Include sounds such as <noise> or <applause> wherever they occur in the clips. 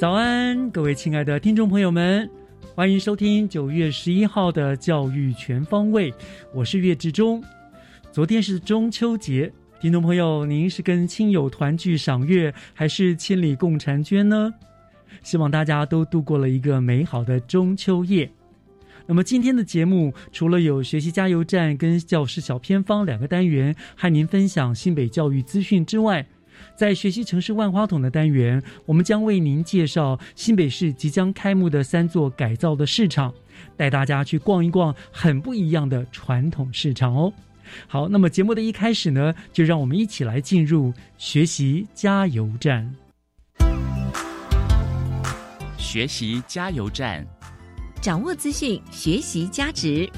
早安，各位亲爱的听众朋友们，欢迎收听九月十一号的教育全方位，我是岳志忠。昨天是中秋节，听众朋友，您是跟亲友团聚赏月，还是千里共婵娟呢？希望大家都度过了一个美好的中秋夜。那么今天的节目除了有学习加油站跟教师小偏方两个单元，和您分享新北教育资讯之外，在学习城市万花筒的单元，我们将为您介绍新北市即将开幕的三座改造的市场，带大家去逛一逛很不一样的传统市场哦。好，那么节目的一开始呢，就让我们一起来进入学习加油站。学习加油站，掌握资讯，学习加值。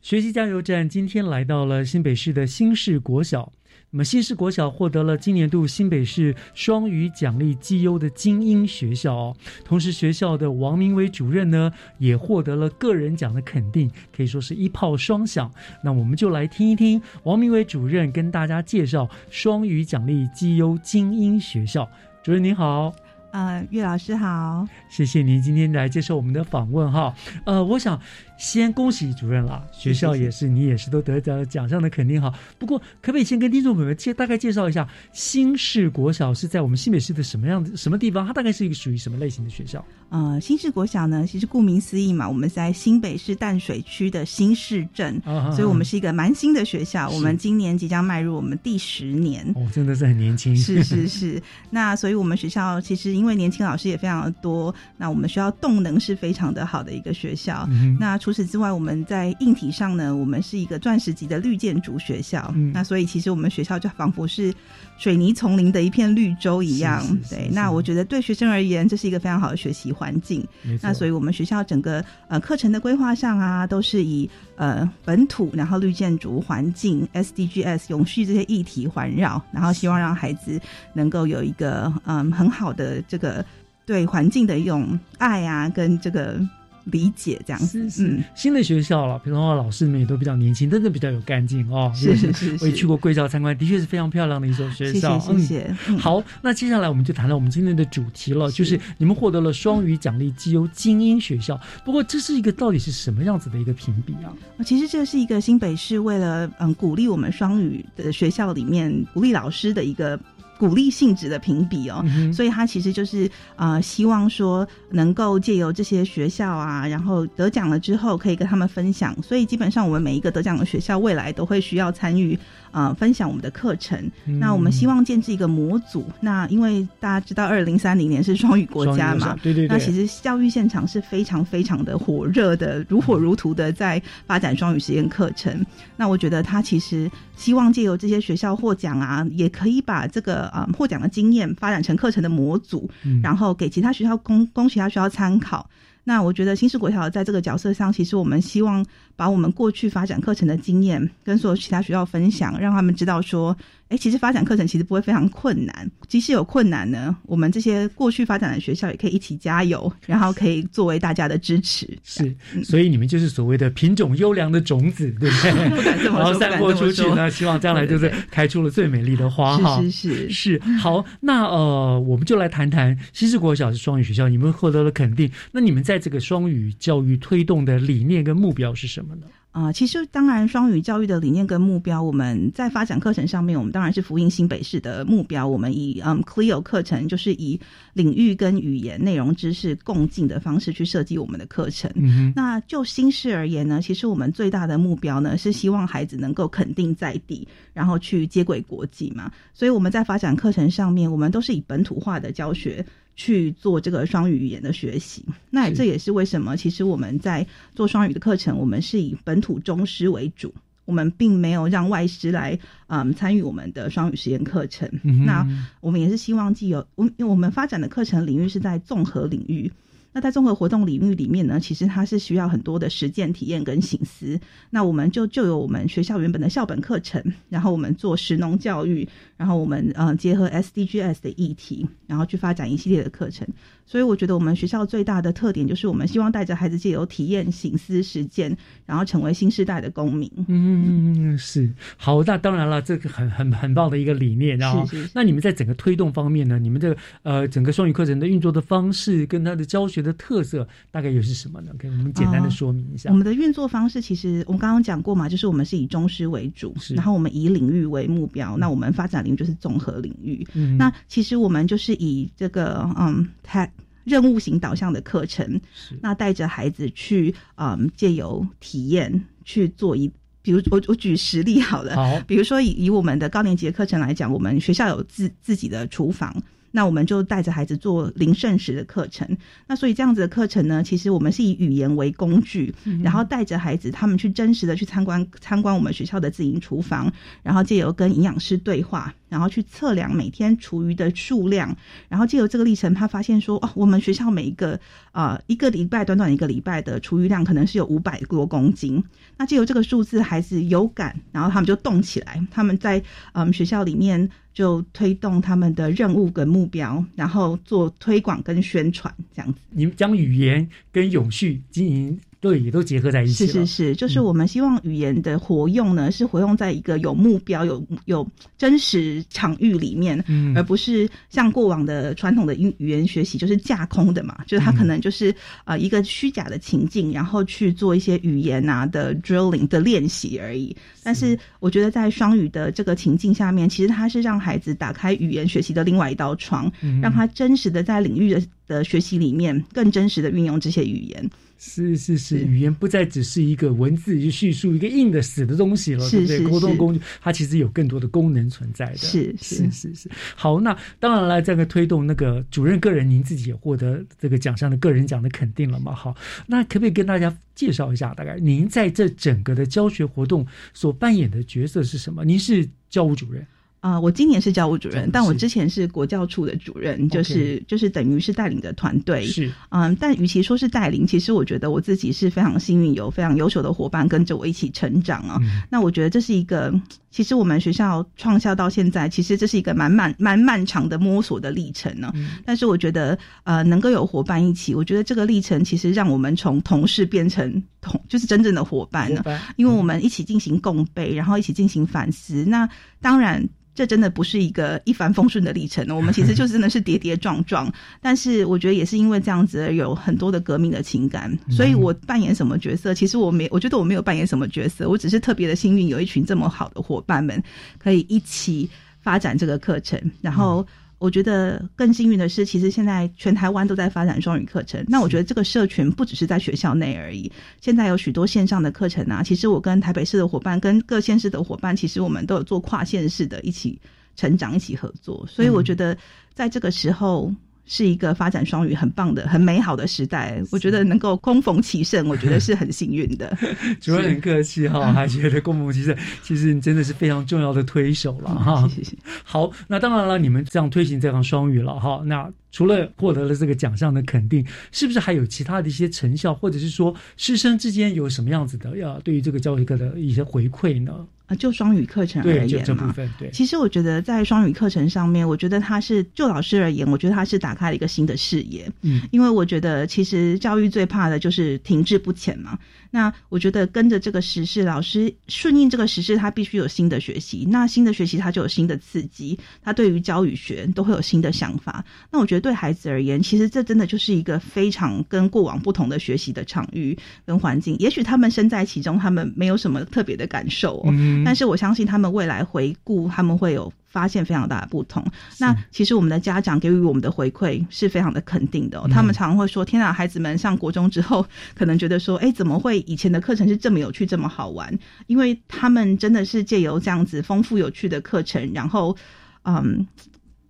学习加油站今天来到了新北市的新市国小。那么新市国小获得了今年度新北市双语奖励绩优的精英学校哦，同时学校的王明伟主任呢也获得了个人奖的肯定，可以说是一炮双响。那我们就来听一听王明伟主任跟大家介绍双语奖励绩优精英学校。主任您好。呃，岳老师好，谢谢您今天来接受我们的访问哈。呃，我想先恭喜主任啦，学校也是你也是都得到奖项的肯定哈。不过可不可以先跟听众朋友们介大概介绍一下新市国小是在我们新北市的什么样的什么地方？它大概是一个属于什么类型的学校？呃，新市国小呢，其实顾名思义嘛，我们在新北市淡水区的新市镇，啊所以我们是一个蛮新的学校。我们今年即将迈入我们第十年。哦，真的是很年轻。是是是，<laughs> 那所以我们学校其实因为年轻老师也非常的多，那我们学校动能是非常的好的一个学校。嗯那除此之外，我们在硬体上呢，我们是一个钻石级的绿建筑学校。嗯那所以其实我们学校就仿佛是水泥丛林的一片绿洲一样。是是是对，是那我觉得对学生而言，这是一个非常好的学习环境。那所以我们学校整个呃课程的规划上啊，都是以呃本土，然后绿建筑、环境、SDGs 永续这些议题环绕，然后希望让孩子能够有一个嗯很好的这个对环境的一种爱啊，跟这个理解这样子。是是、嗯，新的学校了，平常话老师们也都比较年轻，真的比较有干劲哦。<laughs> 是是是是我也去过贵校参观，的确是非常漂亮的一所学校。谢谢谢。嗯好，那接下来我们就谈到我们今天的主题了，就是你们获得了双语奖励绩优精英学校。不过这是一个到底是什么样子的一个评比啊？其实这是一个新北市为了嗯鼓励我们双语的学校里面鼓励老师的一个。鼓励性质的评比哦，嗯所以他其实就是呃希望说能够借由这些学校啊，然后得奖了之后可以跟他们分享，所以基本上我们每一个得奖的学校未来都会需要参与呃分享我们的课程。嗯那我们希望建制一个模组，那因为大家知道二零三零年是双语国家嘛，对对对，那其实教育现场是非常非常的火热的，如火如荼的在发展双语实验课程。那我觉得他其实希望借由这些学校获奖啊，也可以把这个呃获奖的经验发展成课程的模组，嗯然后给其他学校供供其他学校参考。那我觉得新式国小在这个角色上，其实我们希望把我们过去发展课程的经验跟所有其他学校分享，让他们知道说，哎，其实发展课程其实不会非常困难。即使有困难呢，我们这些过去发展的学校也可以一起加油，然后可以作为大家的支持。是，所以你们就是所谓的品种优良的种子，对不对？<laughs> 不敢这么说，<laughs> 然后散播出去呢，希望将来就是开出了最美丽的花哈。是是是。好，那呃，我们就来谈谈西式国小是双语学校，你们获得了肯定。那你们在这个双语教育推动的理念跟目标是什么呢？啊，其实当然，双语教育的理念跟目标，我们在发展课程上面，我们当然是福音新北市的目标。我们以嗯 Cleo 课程，就是以领域跟语言内容知识共进的方式去设计我们的课程。那就新市而言呢，其实我们最大的目标呢，是希望孩子能够肯定在地，然后去接轨国际嘛。所以我们在发展课程上面，我们都是以本土化的教学。去做这个双语语言的学习，那这也是为什么，其实我们在做双语的课程，我们是以本土中师为主，我们并没有让外师来嗯参与我们的双语实验课程。那我们也是希望既有我，因为我们发展的课程领域是在综合领域。那在综合活动领域里面呢，其实它是需要很多的实践体验跟醒思。那我们就就有我们学校原本的校本课程，然后我们做实农教育，然后我们呃结合 SDGs 的议题，然后去发展一系列的课程。所以我觉得我们学校最大的特点就是我们希望带着孩子借由体验、醒思、实践，然后成为新时代的公民。嗯，是好。那当然了，这个很很很棒的一个理念。然后，那你们在整个推动方面呢？你们的呃整个双语课程的运作的方式跟它的教学的特色大概又是什么呢？给我们简单的说明一下。我们的运作方式其实我们刚刚讲过嘛，就是我们是以中师为主，然后我们以领域为目标。那我们发展领域就是综合领域。嗯那其实我们就是以这个嗯，它。任务型导向的课程，那带着孩子去，嗯，借由体验去做一，比如我我举实例好了，好，比如说以以我们的高年级课程来讲，我们学校有自自己的厨房。那我们就带着孩子做零剩食的课程。那所以这样子的课程呢，其实我们是以语言为工具，然后带着孩子他们去真实的去参观参观我们学校的自营厨房，然后借由跟营养师对话，然后去测量每天厨余的数量，然后借由这个历程，他发现说哦，我们学校每一个啊一个礼拜短短一个礼拜的厨余量可能是有五百多公斤。那借由这个数字，孩子有感，然后他们就动起来，他们在嗯学校里面。就推动他们的任务跟目标，然后做推广跟宣传，这样子。你们将语言跟永续经营。对，也都结合在一起。是是是，就是我们希望语言的活用呢，是活用在一个有目标、有有真实场域里面，而不是像过往的传统的语语言学习，就是架空的嘛。就是它可能就是呃一个虚假的情境，然后去做一些语言啊的 drilling 的练习而已。但是我觉得在双语的这个情境下面，其实它是让孩子打开语言学习的另外一道窗，让他真实的在领域的的学习里面更真实的运用这些语言。是是是，语言不再只是一个文字去叙述一个硬的死的东西了，对不对？沟通工具它其实有更多的功能存在的。是是是是。好，那当然了，这个推动那个主任个人，您自己也获得这个奖项的个人奖的肯定了嘛？好，那可不可以跟大家介绍一下，大概您在这整个的教学活动所扮演的角色是什么？您是教务主任。啊，我今年是教务主任，但我之前是国教处的主任，就是就是等于是带领的团队。是，嗯，但与其说是带领，其实我觉得我自己是非常幸运，有非常优秀的伙伴跟着我一起成长啊。那我觉得这是一个，其实我们学校创校到现在，其实这是一个蛮漫蛮漫长的摸索的历程呢。但是我觉得，呃，能够有伙伴一起，我觉得这个历程其实让我们从同事变成同，就是真正的伙伴呢。因为我们一起进行共备，然后一起进行反思。那当然。这真的不是一个一帆风顺的历程呢，我们其实就真的是跌跌撞撞。<laughs> 但是我觉得也是因为这样子，有很多的革命的情感。所以我扮演什么角色，其实我没，我觉得我没有扮演什么角色，我只是特别的幸运，有一群这么好的伙伴们，可以一起发展这个课程，然后。我觉得更幸运的是，其实现在全台湾都在发展双语课程。那我觉得这个社群不只是在学校内而已，现在有许多线上的课程啊。其实我跟台北市的伙伴、跟各县市的伙伴，其实我们都有做跨县市的一起成长、一起合作。所以我觉得在这个时候。是一个发展双语很棒的、很美好的时代。我觉得能够攻逢其胜，我觉得是很幸运的。主任很客气哈，还觉得攻逢其胜，其实你真的是非常重要的推手了哈。谢谢。好，那当然了，你们这样推行这样双语了哈。那除了获得了这个奖项的肯定，是不是还有其他的一些成效，或者是说师生之间有什么样子的要对于这个教育课的一些回馈呢？呃，就双语课程而言嘛，对，其实我觉得在双语课程上面，我觉得他是就老师而言，我觉得他是打开了一个新的视野。嗯，因为我觉得其实教育最怕的就是停滞不前嘛。那我觉得跟着这个时事，老师顺应这个时事，他必须有新的学习。那新的学习，他就有新的刺激，他对于教与学都会有新的想法。那我觉得对孩子而言，其实这真的就是一个非常跟过往不同的学习的场域跟环境。也许他们身在其中，他们没有什么特别的感受哦。嗯，但是我相信他们未来回顾，他们会有发现非常大的不同。那其实我们的家长给予我们的回馈是非常的肯定的、哦，嗯他们常常会说：“天啊，孩子们上国中之后，<laughs> 可能觉得说，哎，怎么会以前的课程是这么有趣、这么好玩？因为他们真的是借由这样子丰富有趣的课程，然后，嗯，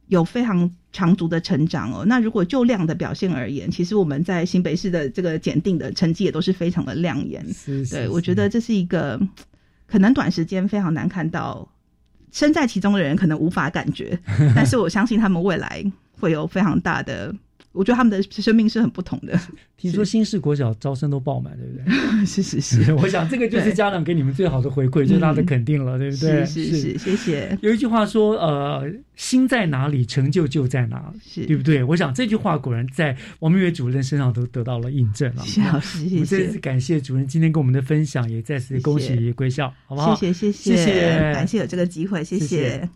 有非常长足的成长哦。那如果就量的表现而言，其实我们在新北市的这个检定的成绩也都是非常的亮眼。是，是对，我觉得这是一个可能短时间非常难看到，身在其中的人可能无法感觉，<laughs> 但是我相信他们未来会有非常大的。我觉得他们的生命是很不同的。<laughs> 听说新式国小招生都爆满，对不对？是 <laughs> 是是，<laughs> 我想这个就是家长给你们最好的回馈，最大的肯定了，对不对？是是是，谢谢。有一句话说，呃，心在哪里，成就就在哪里，是对不对？我想这句话果然在王明月主任身上都得到了印证了。谢老师，谢谢。再次感谢主任今天跟我们的分享，也再次恭喜归校，好不好？谢谢谢谢谢，感谢有这个机会，谢谢。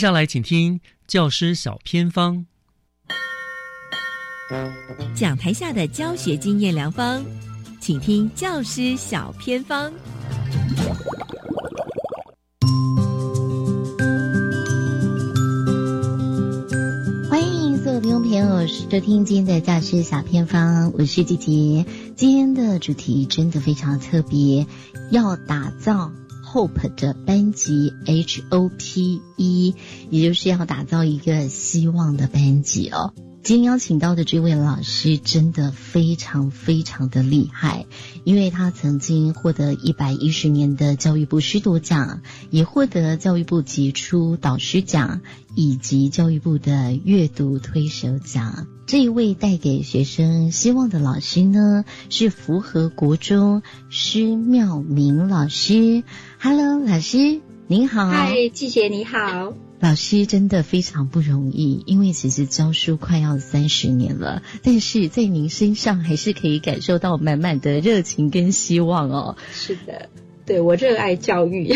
下来，请听教师小偏方，讲台下的教学经验良方，请听教师小偏方。欢迎所有听众朋友收听今天的教师小偏方，我是季杰。今天的主题真的非常特别，要打造。Hope 的班级 H O P E，也就是要打造一个希望的班级哦。今天邀请到的这位老师真的非常非常的厉害，因为他曾经获得一百一十年的教育部师铎奖，也获得教育部杰出导师奖以及教育部的阅读推手奖。这一位带给学生希望的老师呢，是符合国中施妙明老师。Hello，老师您好。嗨，季姐你好。老师真的非常不容易，因为其实教书快要三十年了，但是在您身上还是可以感受到满满的热情跟希望哦。是的，对我热爱教育。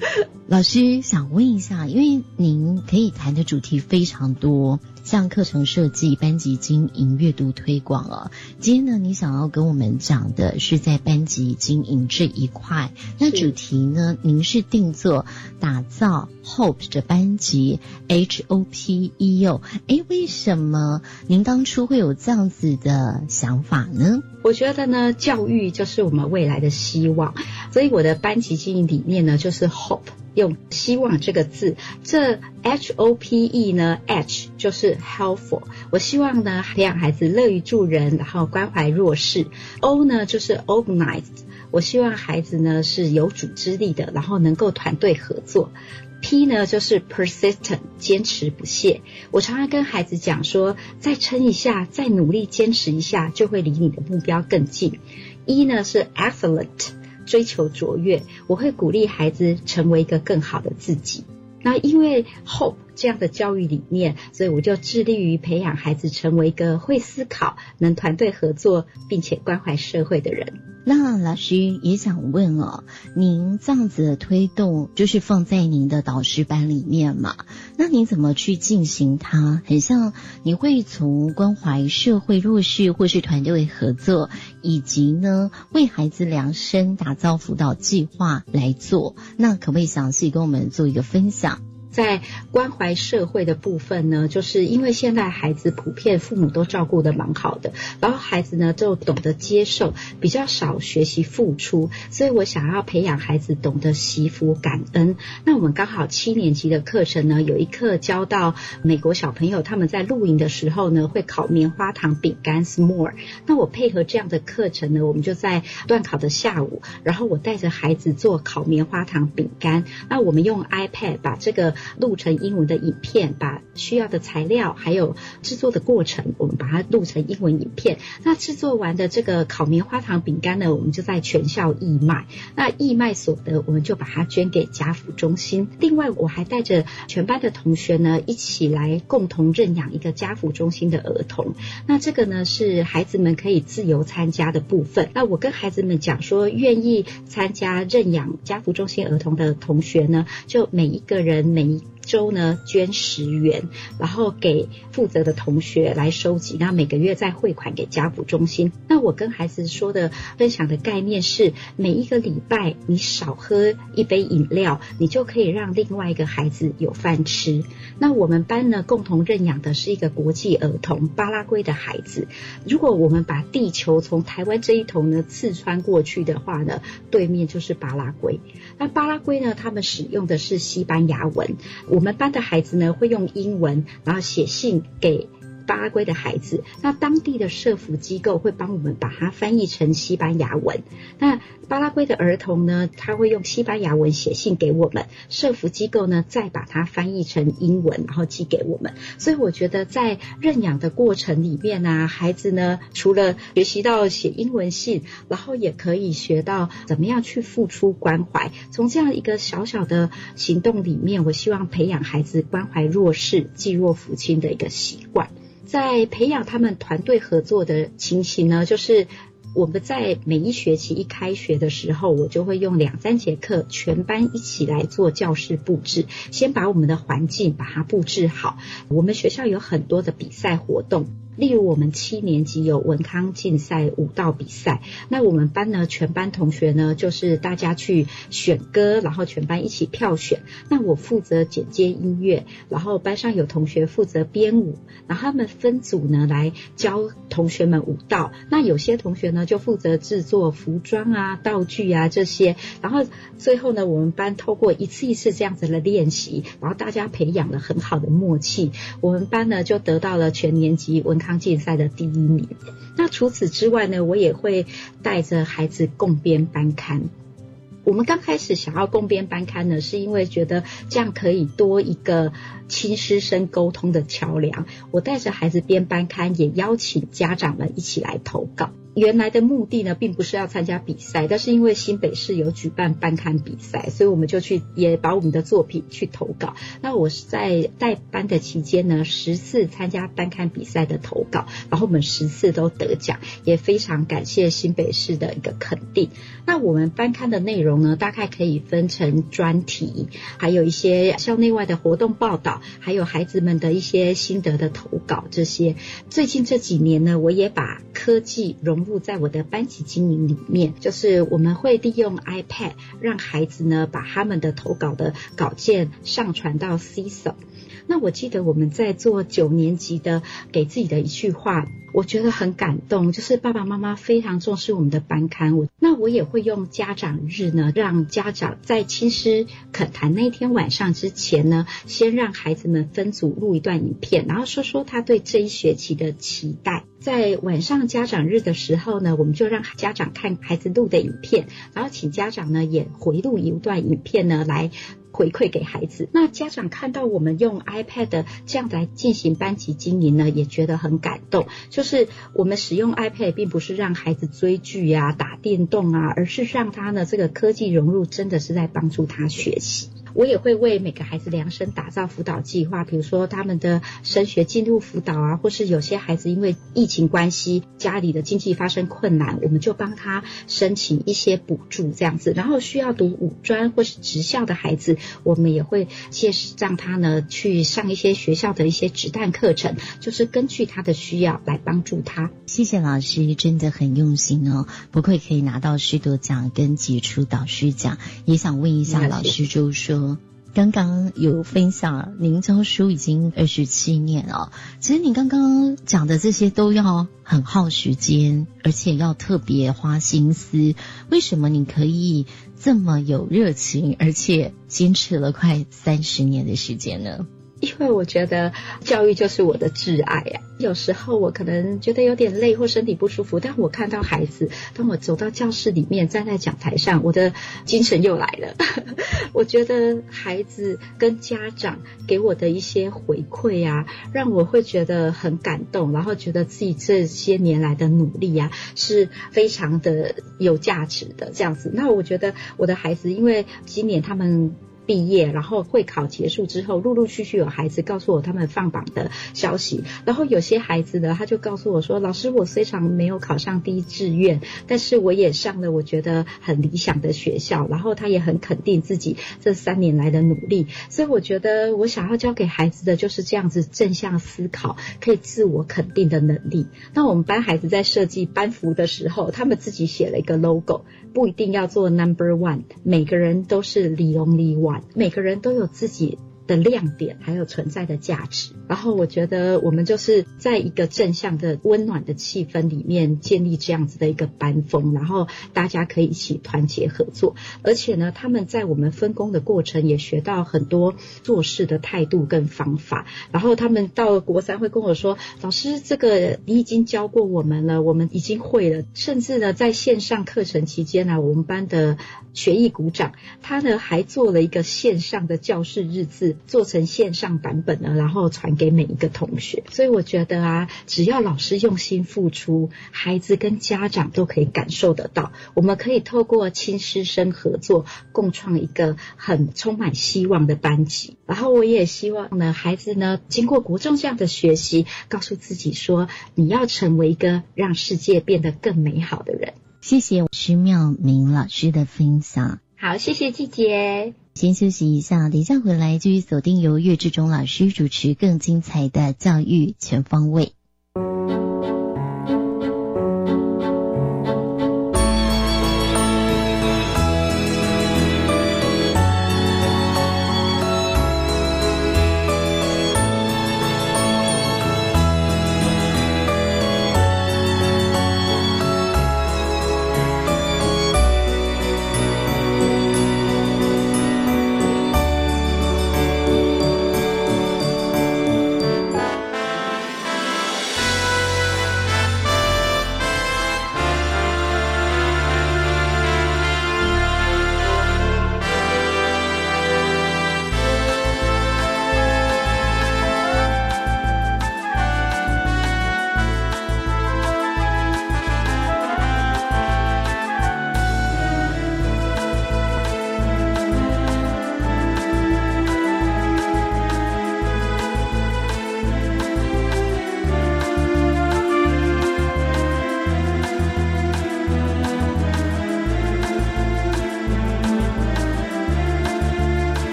<laughs> 老师想问一下，因为您可以谈的主题非常多，像课程设计、班级经营、阅读推广哦。今天呢，你想要跟我们讲的是在班级经营这一块，那主题呢，您是定做打造 Hope 的班级 H O P E O。哎，为什么您当初会有这样子的想法呢？我觉得呢，教育就是我们未来的希望，所以我的班级经营理念呢，就是 Hope。用希望这个字，这 H O P E 呢，H 就是 helpful，我希望呢培养孩子乐于助人，然后关怀弱势。O 呢就是 organized，我希望孩子呢是有组织力的，然后能够团队合作。P 呢就是 persistent，坚持不懈。我常常跟孩子讲说，再撑一下，再努力坚持一下，就会离你的目标更近。E 呢是 excellent。追求卓越，我会鼓励孩子成为一个更好的自己。那因为 Hope 这样的教育理念，所以我就致力于培养孩子成为一个会思考、能团队合作并且关怀社会的人。那老师也想问哦，您这样子的推动，就是放在您的导师班里面嘛？那您怎么去进行它？很像你会从关怀社会弱势或是团队合作，以及呢为孩子量身打造辅导计划来做。那可不可以详细跟我们做一个分享？在关怀社会的部分呢，就是因为现在孩子普遍父母都照顾的蛮好的，然后孩子呢就懂得接受，比较少学习付出，所以我想要培养孩子懂得惜福感恩。那我们刚好七年级的课程呢，有一课教到美国小朋友他们在露营的时候呢会烤棉花糖饼干 s'more。那我配合这样的课程呢，我们就在断考的下午，然后我带着孩子做烤棉花糖饼干。那我们用 iPad 把这个录成英文的影片，把需要的材料还有制作的过程，我们把它录成英文影片。那制作完的这个烤棉花糖饼干呢，我们就在全校义卖。那义卖所得，我们就把它捐给家福中心。另外，我还带着全班的同学呢，一起来共同认养一个家福中心的儿童。那这个呢，是孩子们可以自由参加的部分。那我跟孩子们讲说，愿意参加认养家福中心儿童的同学呢，就每一个人每一周呢捐十元，然后给负责的同学来收集，那每个月再汇款给家福中心。那我跟孩子说的分享的概念是，每一个礼拜你少喝一杯饮料，你就可以让另外一个孩子有饭吃。那我们班呢共同认养的是一个国际儿童巴拉圭的孩子。如果我们把地球从台湾这一头呢刺穿过去的话呢，对面就是巴拉圭。那巴拉圭呢，他们使用的是西班牙文。我们班的孩子呢，会用英文，然后写信给巴拉圭的孩子。那当地的社福机构会帮我们把它翻译成西班牙文。那巴拉圭的儿童呢，他会用西班牙文写信给我们，社福机构呢再把它翻译成英文，然后寄给我们。所以我觉得在认养的过程里面呢，孩子呢除了学习到写英文信，然后也可以学到怎么样去付出关怀。从这样一个小小的行动里面，我希望培养孩子关怀弱势、济弱扶倾的一个习惯。在培养他们团队合作的情形呢，就是我们在每一学期一开学的时候，我就会用两三节课，全班一起来做教室布置，先把我们的环境把它布置好。我们学校有很多的比赛活动。例如，我们七年级有文康竞赛、舞蹈比赛。那我们班呢，全班同学呢，就是大家去选歌，然后全班一起票选。那我负责剪接音乐，然后班上有同学负责编舞，然后他们分组呢来教同学们舞蹈。那有些同学呢就负责制作服装啊、道具啊这些。然后最后呢，我们班透过一次一次这样子的练习，然后大家培养了很好的默契。我们班呢就得到了全年级文康。竞赛的第一名。那除此之外呢，我也会带着孩子共编班刊。我们刚开始想要共编班刊呢，是因为觉得这样可以多一个亲师生沟通的桥梁。我带着孩子编班刊，也邀请家长们一起来投稿。原来的目的呢，并不是要参加比赛，但是因为新北市有举办班刊比赛，所以我们就去也把我们的作品去投稿。那我是在带班的期间呢，十次参加班刊比赛的投稿，然后我们十次都得奖，也非常感谢新北市的一个肯定。那我们班刊的内容呢，大概可以分成专题，还有一些校内外的活动报道，还有孩子们的一些心得的投稿这些。最近这几年呢，我也把科技融入在我的班级经营里面，就是我们会利用 iPad 让孩子呢把他们的投稿的稿件上传到 CIS。那我记得我们在做九年级的给自己的一句话，我觉得很感动，就是爸爸妈妈非常重视我们的班刊。我那我也会用家长日呢，让家长在亲师恳谈那天晚上之前呢，先让孩子们分组录一段影片，然后说说他对这一学期的期待。在晚上家长日的时候呢，我们就让家长看孩子录的影片，然后请家长呢也回录一段影片呢来。回馈给孩子，那家长看到我们用 iPad 这样来进行班级经营呢，也觉得很感动。就是我们使用 iPad 并不是让孩子追剧啊、打电动啊，而是让他呢这个科技融入，真的是在帮助他学习。我也会为每个孩子量身打造辅导计划，比如说他们的升学进度辅导啊，或是有些孩子因为疫情关系，家里的经济发生困难，我们就帮他申请一些补助这样子。然后需要读五专或是职校的孩子，我们也会介绍让他呢去上一些学校的一些职弹课程，就是根据他的需要来帮助他。谢谢老师，真的很用心哦，不愧可以拿到师铎奖跟杰出导师奖。也想问一下老师，就是说。刚刚有分享，您教书已经二十七年了。其实你刚刚讲的这些都要很耗时间，而且要特别花心思。为什么你可以这么有热情，而且坚持了快三十年的时间呢？因为我觉得教育就是我的挚爱呀。有时候我可能觉得有点累或身体不舒服，但我看到孩子，当我走到教室里面，站在讲台上，我的精神又来了。<laughs> 我觉得孩子跟家长给我的一些回馈啊，让我会觉得很感动，然后觉得自己这些年来的努力啊，是非常的有价值的这样子。那我觉得我的孩子，因为今年他们。毕业，然后会考结束之后，陆陆续续有孩子告诉我他们放榜的消息。然后有些孩子呢，他就告诉我说：“老师，我虽然没有考上第一志愿，但是我也上了我觉得很理想的学校。”然后他也很肯定自己这三年来的努力。所以我觉得我想要教给孩子的就是这样子正向思考，可以自我肯定的能力。那我们班孩子在设计班服的时候，他们自己写了一个 logo，不一定要做 number one，每个人都是 the only one。每个人都有自己。的亮点还有存在的价值，然后我觉得我们就是在一个正向的温暖的气氛里面建立这样子的一个班风，然后大家可以一起团结合作，而且呢，他们在我们分工的过程也学到很多做事的态度跟方法，然后他们到国三会跟我说：“老师，这个你已经教过我们了，我们已经会了。”甚至呢，在线上课程期间呢，我们班的学艺股长他呢还做了一个线上的教室日志。做成线上版本呢，然后传给每一个同学。所以我觉得啊，只要老师用心付出，孩子跟家长都可以感受得到。我们可以透过亲师生合作，共创一个很充满希望的班级。然后我也希望呢，孩子呢，经过国中这样的学习，告诉自己说，你要成为一个让世界变得更美好的人。谢谢徐妙明老师的分享。好，谢谢季姐。先休息一下，等一下回来继续锁定由岳志忠老师主持更精彩的教育全方位。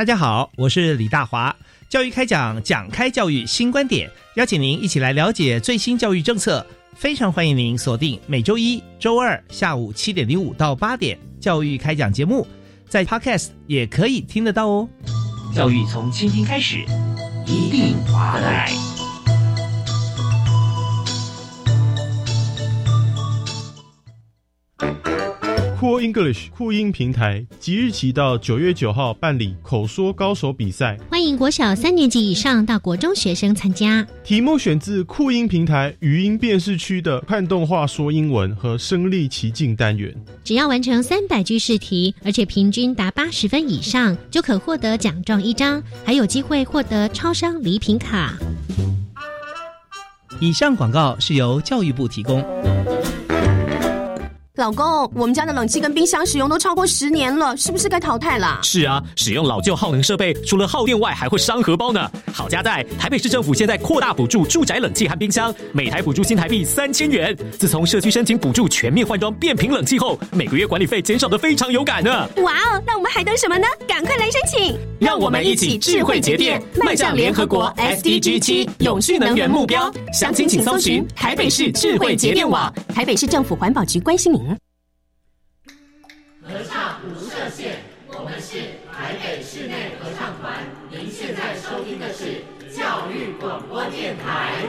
大家好，我是李大华。教育开讲，讲开教育新观点，邀请您一起来了解最新教育政策。非常欢迎您锁定每周一、周二下午七点零五到八点教育开讲节目，在 Podcast 也可以听得到哦。教育从倾听开始，一定划得来。酷 English 酷音平台即日起到九月九号办理口说高手比赛，欢迎国小三年级以上到国中学生参加。题目选自酷音平台语音辨识区的看动画说英文和身临其境单元。只要完成三百句试题，而且平均达八十分以上，就可获得奖状一张，还有机会获得超商礼品卡。以上广告是由教育部提供。老公，我们家的冷气跟冰箱使用都超过十年了，是不是该淘汰了？是啊，使用老旧耗能设备，除了耗电外，还会伤荷包呢。好家在台北市政府现在扩大补助住宅冷气和冰箱，每台补助新台币三千元。自从社区申请补助全面换装变频冷气后，每个月管理费减少的非常有感呢。哇哦，那我们还等什么呢？赶快来申请！让我们一起智慧节电，迈向联合国 SDG 七永续能源目标。详情请搜寻台北市智慧节电网。台北市政府环保局关心您。合唱无设限，我们是台北室内合唱团。您现在收听的是教育广播电台。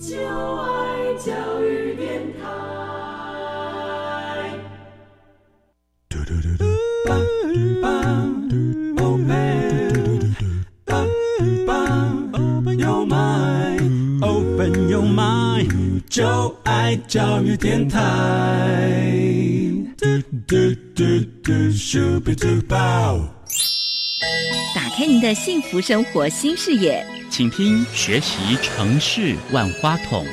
就爱教育电台。就爱教育电台。打开您的幸福生活新视野，请听学习城市万花筒。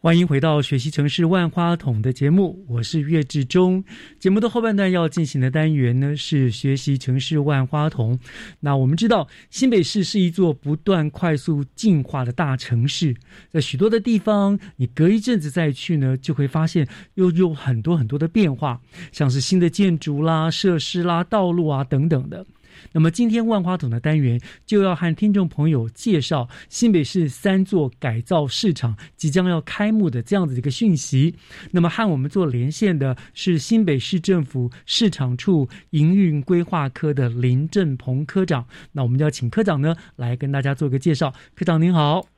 欢迎回到学习城市万花筒的节目，我是岳志忠。节目的后半段要进行的单元呢是学习城市万花筒。那我们知道新北市是一座不断快速进化的大城市，在许多的地方，你隔一阵子再去呢，就会发现又有很多很多的变化，像是新的建筑啦、设施啦、道路啊等等的。那么今天万花筒的单元就要和听众朋友介绍新北市三座改造市场即将要开幕的这样子一个讯息。那么和我们做连线的是新北市政府市场处营运规划科的林振鹏科长。那我们就要请科长呢来跟大家做个介绍。科长您好。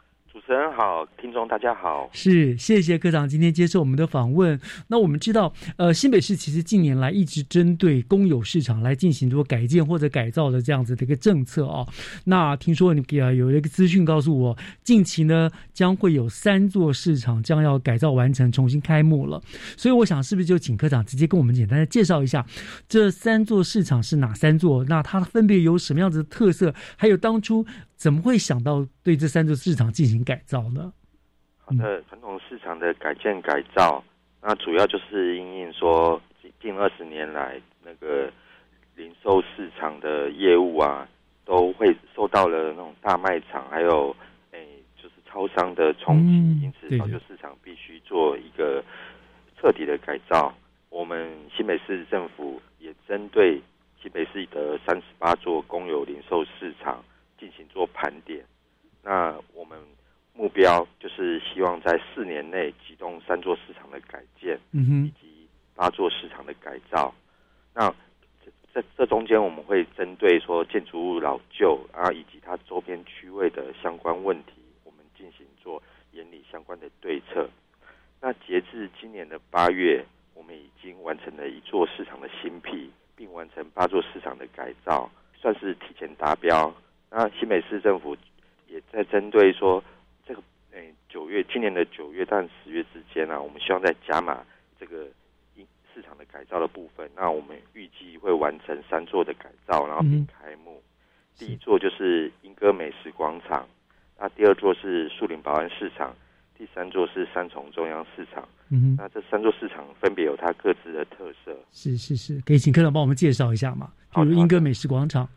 好，听众大家好，是谢谢科长今天接受我们的访问。那我们知道，呃，新北市其实近年来一直针对公有市场来进行做改建或者改造的这样子的一个政策啊。那听说你啊有一个资讯告诉我，近期呢将会有三座市场将要改造完成，重新开幕了。所以我想，是不是就请科长直接跟我们简单的介绍一下这三座市场是哪三座？那它分别有什么样子的特色？还有当初。怎么会想到对这三座市场进行改造呢？好的，传统市场的改建改造，那主要就是因应说近二十年来那个零售市场的业务啊，都会受到了那种大卖场还有诶就是超商的冲击，因此造就市场必须做一个彻底的改造。我们新北市政府也针对新北市的三十八座公有零售市场。进行做盘点，那我们目标就是希望在四年内启动三座市场的改建，以及八座市场的改造。那这这中间我们会针对说建筑物老旧啊，以及它周边区位的相关问题，我们进行做研理相关的对策。那截至今年的八月，我们已经完成了一座市场的新辟，并完成八座市场的改造，算是提前达标。那新北市政府也在针对说这个，诶，九月今年的九月到十月之间呢，我们希望在加码这个市场的改造的部分。那我们预计会完成三座的改造，然后并开幕。第一座就是莺歌美食广场，那第二座是树林保安市场，第三座是三重中央市场。嗯那这三座市场分别有它各自的特色。是是是，可以请科长帮我们介绍一下嘛？比如莺歌美食广场。莺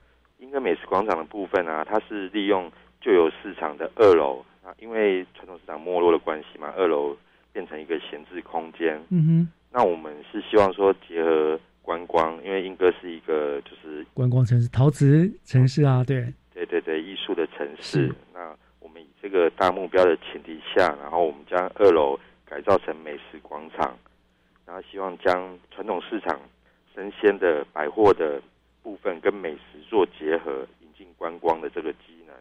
歌美食广场的部分啊，它是利用旧有市场的二楼啊，因为传统市场没落的关系嘛，二楼变成一个闲置空间。嗯哼，那我们是希望说结合观光，因为莺歌是一个就是观光城市、陶瓷城市啊，对，对对对艺术的城市。那我们以这个大目标的前提下，然后我们将二楼改造成美食广场，然后希望将传统市场生鲜的百货的部分跟美食做结合，引进观光的这个机能。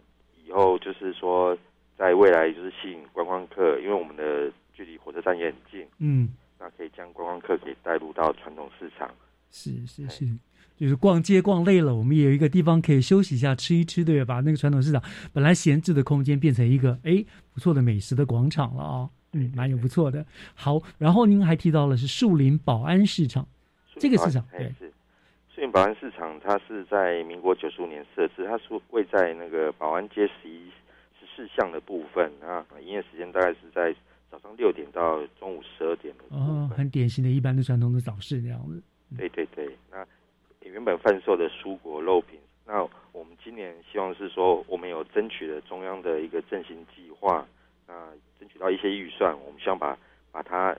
以后就是说，在未来就是吸引观光客，因为我们的距离火车站也很近，嗯，那可以将观光客给带入到传统市场。是是是，就是逛街逛累了，我们也有一个地方可以休息一下，吃一吃，对吧？把那个传统市场本来闲置的空间变成一个哎不错的美食的广场了啊、嗯，蛮有不错的。好，然后您还提到了是树林保安市场，这个市场对保安市场，它是在民国九十五年设置，它是位在那个保安街十一十四巷的部分啊，营业时间大概是在早上六点到中午十二点的。哦，很典型的一般的传统的早市那样子。对对对，那原本贩售的蔬果肉品，那我们今年希望是说，我们有争取了中央的一个振兴计划，那争取到一些预算，我们希望把把它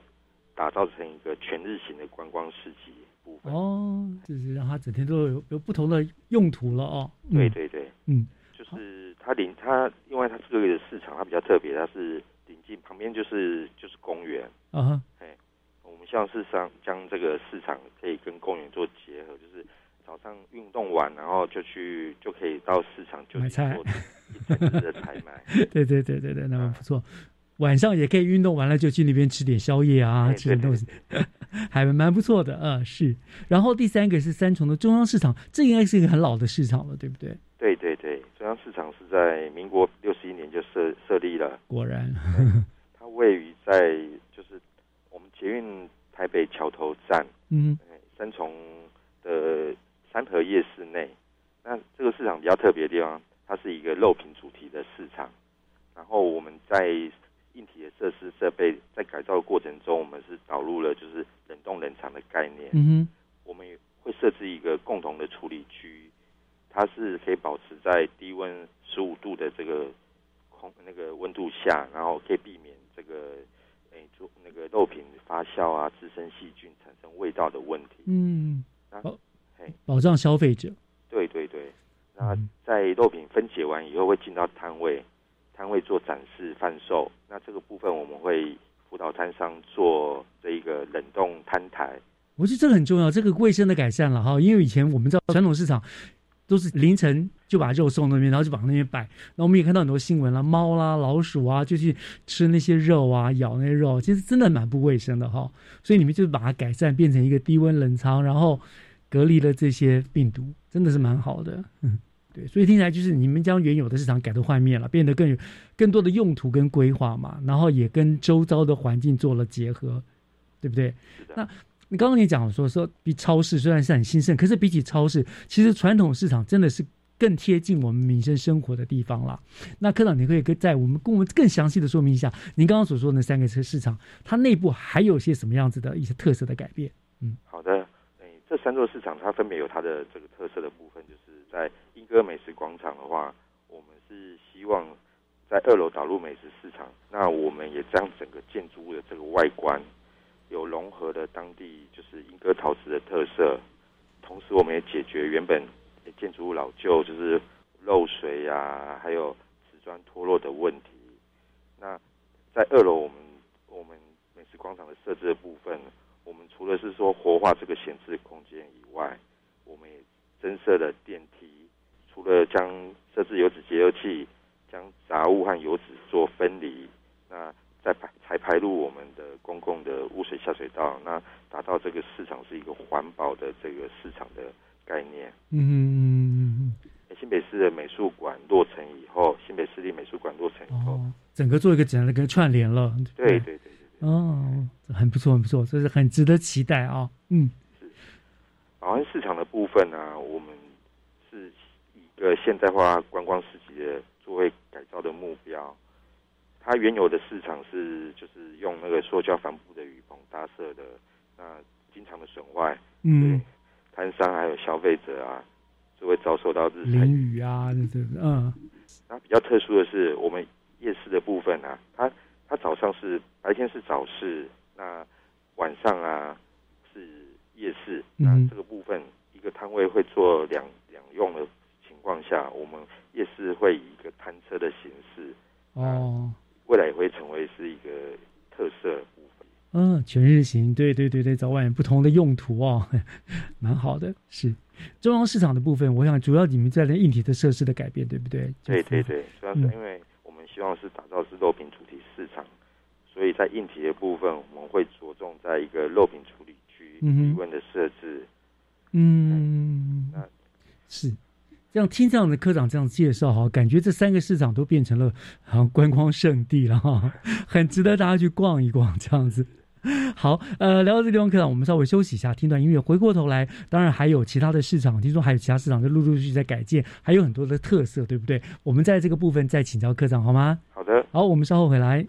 打造成一个全日型的观光市集部分。哦，就是让它整天都有有不同的用途了哦。嗯。对对对，嗯，就是它临它，因为它这个市场它比较特别，它是临近旁边就是就是公园，啊哈，哎，我们希望是上将这个市场可以跟公园做结合，就是早上运动完，然后就去就可以到市场就去买菜。做一整日的采买。<laughs> 对对对对对，那么不错。晚上也可以运动完了就去那边吃点宵夜啊，哎吃点东西，还蛮不错的。嗯，是。然后第三个是三重的中央市场，这应该是一个很老的市场了，对不对？对对对，中央市场是在民国六十一年就设设立了，果然，它位于在就是我们捷运台北桥头站，嗯哎三重的三河夜市内。那这个市场比较特别的地方，它是一个肉品主题的市场。然后我们在硬体的设施设备在改造的过程中，我们是导入了就是冷冻冷藏的概念。嗯哼，我们也会设置一个共同的处理区，它是可以保持在低温十五度的这个空那个温度下，然后可以避免这个诶做那个肉品发酵啊，滋生细菌，产生味道的问题。嗯，那保嘿保障消费者。对对对，那在肉品分解完以后会进到摊位，摊位做展示贩售。那这个部分我们会辅导摊商做这一个冷冻摊台。我觉得这个很重要，这个卫生的改善了哈，因为以前我们知道传统市场都是凌晨就把肉送那边，然后就往那边摆，然后我们也看到很多新闻啦，猫啦、老鼠啊就去吃那些肉啊，咬那些肉，其实真的蛮不卫生的哈。所以你们就是把它改善变成一个低温冷藏，然后隔离了这些病毒，真的是蛮好的。对，所以听起来就是你们将原有的市场改头换面了，变得更有更多的用途跟规划嘛，然后也跟周遭的环境做了结合，对不对？那你刚刚你讲说说比超市虽然是很兴盛，可是比起超市，其实传统市场真的是更贴近我们民生生活的地方了。那科长，你可以跟在我们跟我们更详细的说明一下，您刚刚所说的那三个车市场，它内部还有些什么样子的一些特色的改变？嗯，好的，诶，这三座市场它分别有它的这个特色的部分，就是在莺歌美食广场的话，我们是希望在二楼导入美食市场，那我们也将整个建筑物的这个外观有融合了当地就是莺歌陶瓷的特色，同时我们也解决原本建筑物老旧就是漏水呀、还有瓷砖脱落的问题。那在二楼我们我们美食广场的设置的部分，我们除了是说活化这个闲置空间以外，我们也增设了电梯，除了将设置油脂节油器，将杂物和油脂做分离，那再排才排入我们的公共的污水下水道，那达到这个市场是一个环保的这个市场的概念。嗯，新北市的美术馆落成以后，新北市立美术馆落成以后，整个做一个简单的跟串联了。对对对哦，很不错，很不错，这是很值得期待啊、嗯，保安市场的部分呢、我们个现代化观光市集的作为改造的目标。它原有的市场是就是用那个塑胶帆布的雨棚搭设的，那经常的损坏，嗯，摊商还有消费者啊，就会遭受到日晒淋雨啊，对对对，嗯那比较特殊的是，我们夜市的部分啊，它它早上是白天是早市，那晚上啊是夜市。那嗯这个部分一个摊位会做两两用的情况下，我们夜市会以一个摊车的形式，哦。未来也会成为是一个特色部分。嗯，全日型，对对对对，早晚不同的用途哦，<laughs> 蛮好的。是中央市场的部分，我想主要你们在那硬体的设施的改变，对不对？对对对，主要是嗯因为我们希望是打造是肉品主题市场，所以在硬体的部分，我们会着重在一个肉品处理区嗯哼低温的设置。嗯，那是这样听这样的科长这样介绍哈，感觉这三个市场都变成了好像观光圣地了哈，<laughs> 很值得大家去逛一逛这样子。好，呃，聊到这个地方，科长，我们稍微休息一下，听段音乐。回过头来，当然还有其他的市场，听说还有其他市场在陆陆续续在改建，还有很多的特色，对不对？我们在这个部分再请教科长好吗？好的，好，我们稍后回来。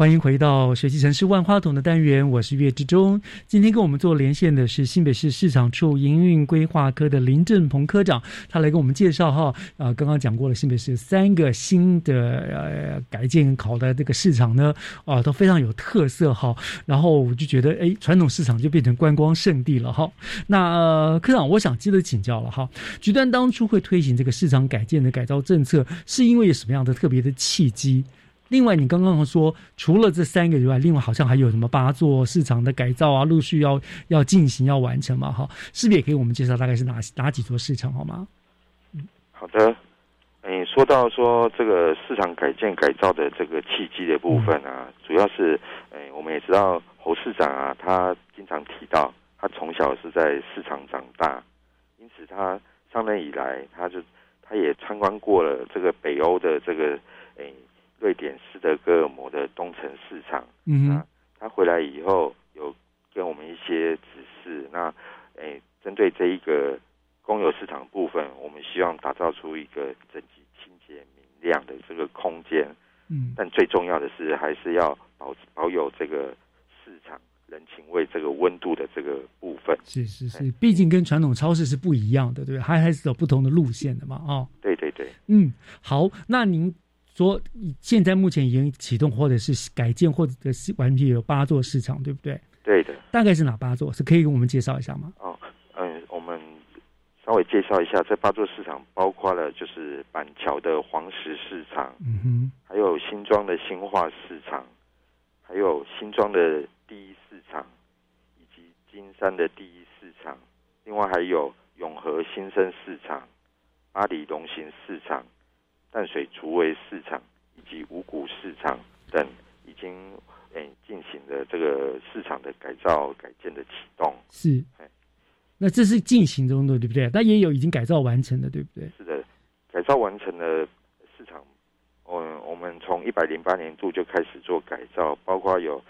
欢迎回到学习城市万花筒的单元，我是岳志忠。今天跟我们做连线的是新北市市场处营运规划科的林正鹏科长，他来跟我们介绍哈。啊、刚刚讲过了，新北市三个新的呃改建考的这个市场呢，啊、都非常有特色哈。然后我就觉得，哎，传统市场就变成观光胜地了哈。那、呃、科长，我想接着请教了哈。局端当初会推行这个市场改建的改造政策，是因为有什么样的特别的契机？另外，你刚刚说除了这三个以外，另外好像还有什么八座市场的改造啊，陆续要要进行要完成嘛？哈，是不是也可以我们介绍大概是哪哪几座市场好吗？好的，诶，说到说这个市场改建改造的这个契机的部分啊，主要是诶，我们也知道侯市长啊，他经常提到他从小是在市场长大，因此他上任以来，他就他也参观过了这个北欧的这个诶瑞典斯德哥尔摩的东城市场。嗯哼，他回来以后有跟我们一些指示，那诶，针对这一个公有市场部分，我们希望打造出一个整洁、清洁、明亮的这个空间。嗯，但最重要的是，还是要保保有这个市场人情味、这个温度的这个部分。是是是，毕竟跟传统超市是不一样的，对不对？还还是走不同的路线的嘛，哦。对对对，嗯，好，那您说现在目前已经启动或者是改建或者是完毕有八座市场，对不对？对的。大概是哪八座？是可以跟我们介绍一下吗？哦，嗯，我们稍微介绍一下，这八座市场包括了就是板桥的黄石市场，嗯哼，还有新庄的新化市场，还有新庄的第一市场，以及金山的第一市场，另外还有永和新生市场、阿里龙行市场、淡水厨卫市场以及五谷市场等已经诶进行了这个市场的改造改建的启动是，那这是进行中的对不对？但也有已经改造完成的对不对？是的，改造完成的市场，嗯，我们从一百零八年度就开始做改造，包括有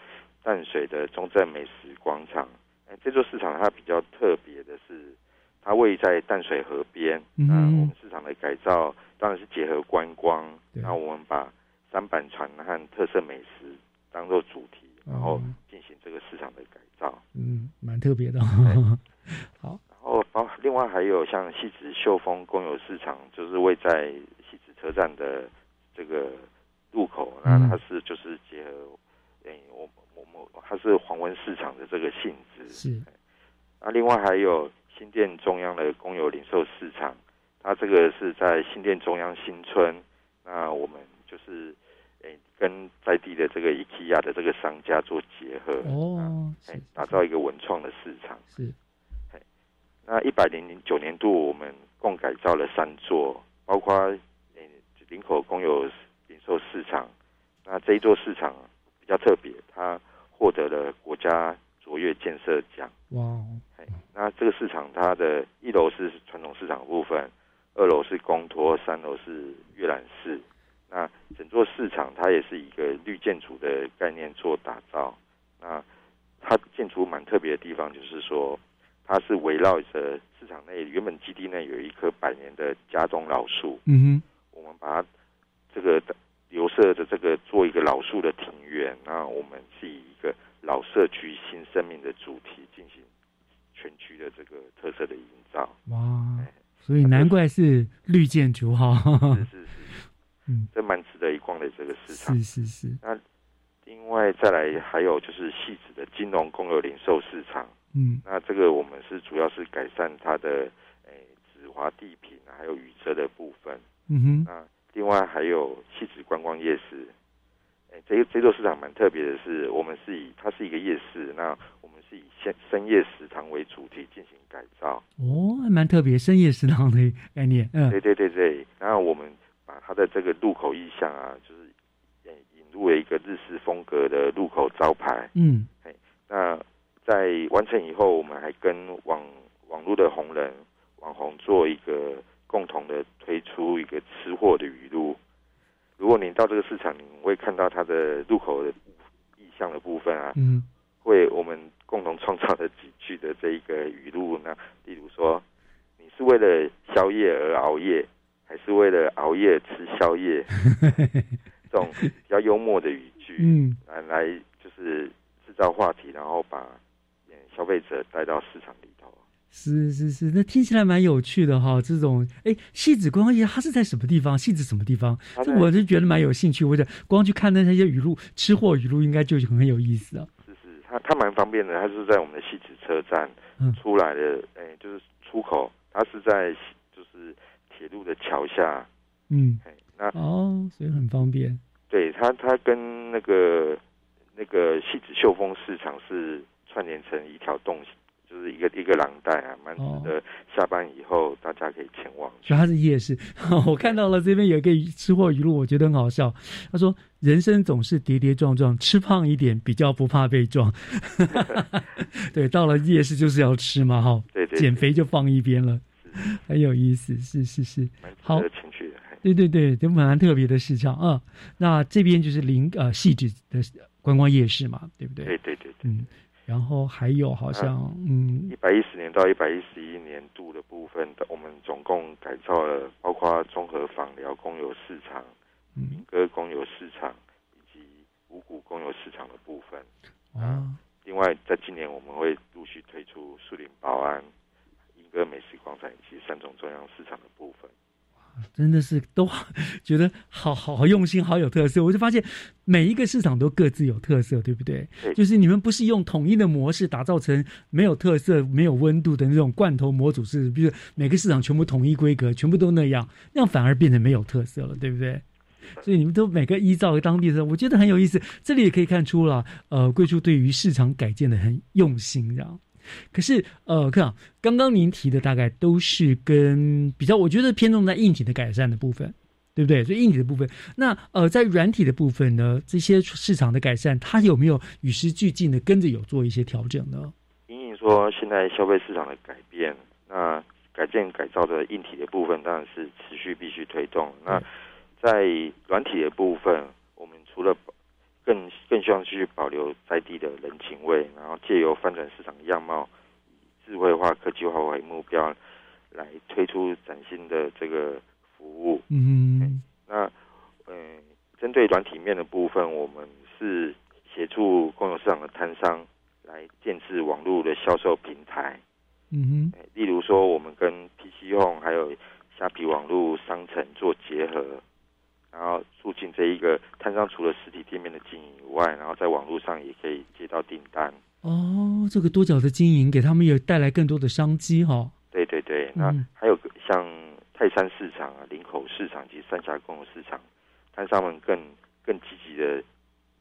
淡水的中正美食广场。诶，这座市场它比较特别的是。它位在淡水河边。嗯，我们市场的改造当然是结合观光，那我们把三板船和特色美食当做主题，然后进行这个市场的改造。嗯，蛮特别的。<laughs> 好，然后包另外还有像戏子秀峰公有市场，就是位在戏子车站的这个路口，那它是就是结合，诶，我我们它是黄昏市场的这个性质。是。那另外还有新店中央的公有零售市场，它这个是在新店中央新村，那我们就是诶跟在地的这个 IKEA 的这个商家做结合，哦，哎，打造一个文创的市场。是。那一百零零九年度，我们共改造了三座，包括诶林口公有零售市场。那这一座市场比较特别，它获得了国家卓越建设奖。市场它的一楼是传统市场部分，二楼是公托，三楼是阅览室。那整座市场它也是一个绿建筑的概念做打造。那它建筑蛮特别的地方，就是说。它是围绕着市场内原本基地内有一棵百年的家中老树，嗯哼，我们把它这个留设的这个做一个老树的庭园，那我们是以一个老社区新生命的主题进行全区的这个特色的营造。哇，所以难怪是绿建筑哈，是是是，嗯，这蛮值得一逛的这个市场。是是是。那另外再来还有就是细致的金融公有零售市场。嗯，那这个我们是主要是改善它的诶止滑地坪啊，还有雨遮的部分。嗯哼。那另外还有西子观光夜市，诶，这这座市场蛮特别的是，我们是以它是一个夜市，那我们是以深深夜食堂为主题进行改造。哦，还蛮特别，深夜食堂的概念。嗯，对对对对。然后我们把它的这个入口意象啊，就是引入了一个日式风格的入口招牌。嗯，哎，那。在完成以后，我们还跟网网络的红人网红做一个共同的推出一个吃货的语录。如果你到这个市场，你会看到它的入口的意向的部分啊，嗯，会我们共同创造的几句的这一个语录呢。是为了宵夜而熬夜，还是为了熬夜吃宵夜？<laughs> 这种比较幽默的语句，嗯，来来就是制造话题，然后把。消费者带到市场里头，是是是，那听起来蛮有趣的哈。这种哎，戏子观光夜，它是在什么地方？戏子什么地方？这我就觉得蛮有兴趣。我者光去看那些语录，吃货语录应该就很有意思啊。是是，它它蛮方便的。它是在我们的戏子车站出来的，哎，就是出口，它是在就是铁路的桥下。嗯，那哦，所以很方便。对它，它跟那个那个戏子秀峰市场是。串联成一条动，就是一个一个廊带啊，蛮值得下班以后大家可以前往。主要是夜市，<laughs> 我看到了这边有一个吃货语录，我觉得很好笑。他说：“人生总是跌跌撞撞，吃胖一点比较不怕被撞。<laughs> ”对，到了夜市就是要吃嘛，哈，对对，减肥就放一边了，很有意思，是是是，好情趣的，对对对，都蛮特别的市场啊。那这边就是临呃细致的观光夜市嘛，对不对？对对对，嗯。然后还有好像嗯，一百一十年到一百一十一年度的部分的，我们总共改造了包括综合访疗公有市场、民歌公有市场以及五谷公有市场的部分。啊，另外在今年我们会陆续推出树林保安、莺歌美食广场以及三种中央市场的部分。真的是都觉得好好好用心，好有特色。我就发现每一个市场都各自有特色，对不对？就是你们不是用统一的模式打造成没有特色、没有温度的那种罐头模组式，比如每个市场全部统一规格，全部都那样，那样反而变成没有特色了，对不对？所以你们都每个依照当地的，我觉得很有意思。这里也可以看出了，呃，贵处对于市场改建的很用心，这样。可是，呃，看啊，刚刚您提的大概都是跟比较，我觉得偏重在硬体的改善的部分。对不对？所以硬体的部分，那呃，在软体的部分呢，这些市场的改善，它有没有与时俱进的跟着有做一些调整呢？隐隐说，现在消费市场的改变，那改建改造的硬体的部分当然是持续必须推动。那在软体的部分，我们除了更更希望去保留在地的人情味，然后借由翻转市场样貌，以智慧化、科技化为目标，来推出崭新的这个服务。嗯，那嗯，针对软体面的部分，我们是协助公有市场的摊商来建制网络的销售平台。嗯哼，例如说，我们跟 PC Home 还有虾皮网络商城做结合，然后促进这一个摊商除了实体店面的经营以外，然后在网络上也可以接到订单。哦，这个多角的经营给他们也带来更多的商机哈、对对对，那嗯还有像泰山市场啊、林口市场及三峡公有市场，摊商们更更积极的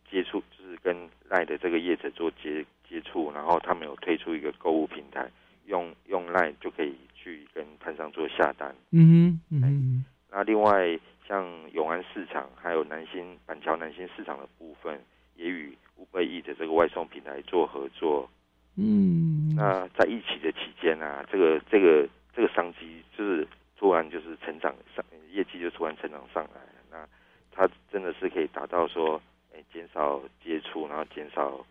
接触，就是跟赖的这个业者做接接触，然后他们有推出一个购物平台，用用赖就可以去跟摊商做下单。嗯哼，嗯哼，那另外像永安市场还有南新板桥南新市场的部分，也与五百亿的这个外送平台做合作。嗯，那在疫情的期间啊，这个这个这个商机就是突然就是成长上业绩就突然成长上来了。那它真的是可以达到说，诶、减少接触，然后减少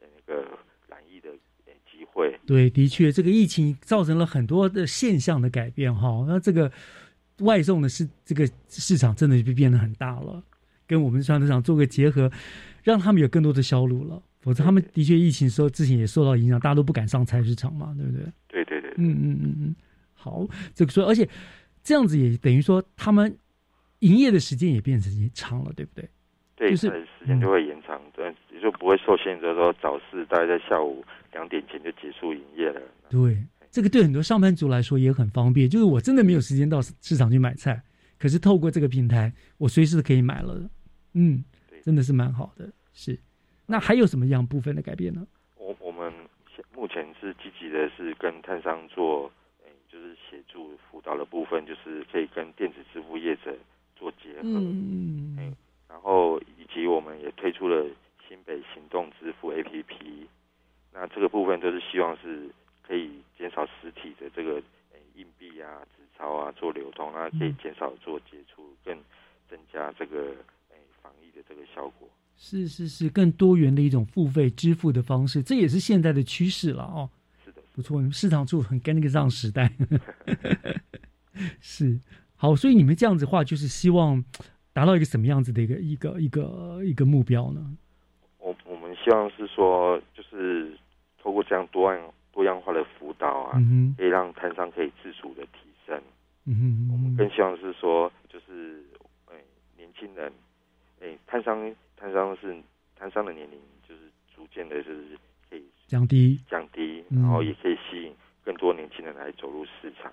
呃那个染疫的诶机会。对，的确，这个疫情造成了很多的现象的改变哈。那这个外送的市这个市场真的就变得很大了，跟我们传统市场做个结合，让他们有更多的销路了。否则，他们的确疫情时候之前也受到影响，大家都不敢上菜市场嘛，对不对？对对对，嗯嗯嗯嗯，好，这个说，而且这样子也等于说，他们营业的时间也变成长了，对不对？对，就是时间就会延长，对，也就不会受限制说早市大概在下午两点前就结束营业了。对，这个对很多上班族来说也很方便。就是我真的没有时间到市场去买菜，可是透过这个平台，我随时可以买了。嗯，真的是蛮好的。是，那还有什么样部分的改变呢？我我们目前是积极的，是跟摊商做，诶、就是协助辅导的部分，就是可以跟电子支付业者做结合。嗯嗯，然后以及我们也推出了新北行动支付 APP，那这个部分都是希望是可以减少实体的这个诶硬币啊、纸钞啊做流通，那可以减少做接触，更增加这个诶防疫的这个效果。是是是，更多元的一种付费支付的方式，这也是现在的趋势了哦。是的，不错，你们市场处很跟那个上时代。<laughs> 是好，所以你们这样子的话，就是希望达到一个什么样子的一个一个一个一个目标呢？我我们希望是说，就是透过这样多样多样化的辅导啊，嗯可以让摊商可以自主的提升。嗯哼，我们更希望是说，就是诶、年轻人，诶、摊商摊商是摊商的年龄就是逐渐的就是可以降低。降低，嗯。然后也可以吸引更多年轻人来走入市场，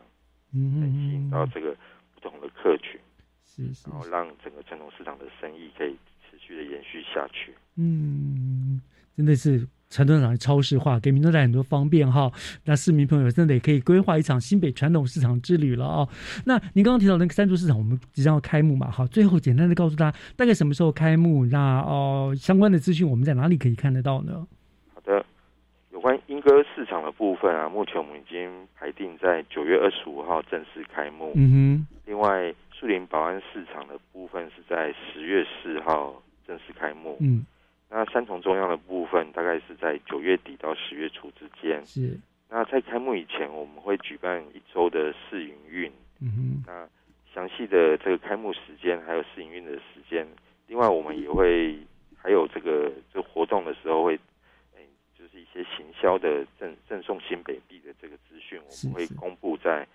嗯哼吸引到这个不同的客群，是是然后让整个传统市场的生意可以持续的延续下去。嗯，真的是传统市场超市化，给民众带来很多方便哈。那市民朋友真的也可以规划一场新北传统市场之旅了哦。那您刚刚提到那个三足市场，我们即将要开幕嘛？好，最后简单的告诉大家大概什么时候开幕？那哦、相关的资讯我们在哪里可以看得到呢？好的，有关莺歌市场的部分啊，目前我们已经排定在九月二十五号正式开幕。嗯哼另外，树林保安市场的部分是在十月四号正式开幕。嗯，那三重中央的部分大概是在九月底到十月初之间。是，那在开幕以前，我们会举办一周的试营运。嗯哼，那详细的这个开幕时间还有试营运的时间，另外我们也会还有这个这活动的时候会，哎，就是一些行销的赠赠送新北币的这个资讯，我们会公布在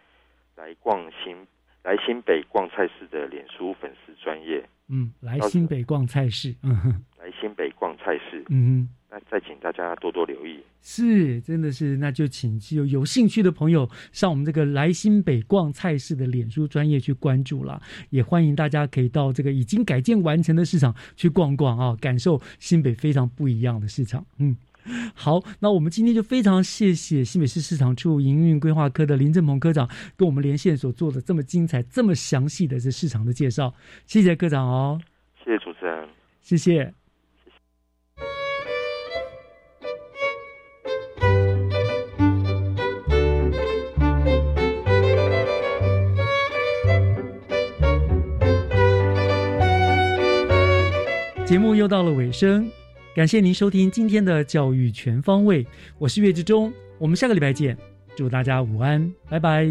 来逛新来新北逛菜市的脸书粉丝专业，嗯，来新北逛菜市，嗯哼，来新北逛菜市，嗯哼。那再请大家多多留意。是，真的是，那就请有有兴趣的朋友上我们这个来新北逛菜市的脸书专业去关注啦，也欢迎大家可以到这个已经改建完成的市场去逛逛啊，感受新北非常不一样的市场。嗯，<laughs> 好，那我们今天就非常谢谢新北市市场处营运规划科的林正鹏科长跟我们连线所做的这么精彩、这么详细的这市场的介绍，谢谢科长哦，谢谢主持人。谢谢。节目又到了尾声，感谢您收听今天的教育全方位，我是岳志忠，我们下个礼拜见，祝大家午安，拜拜。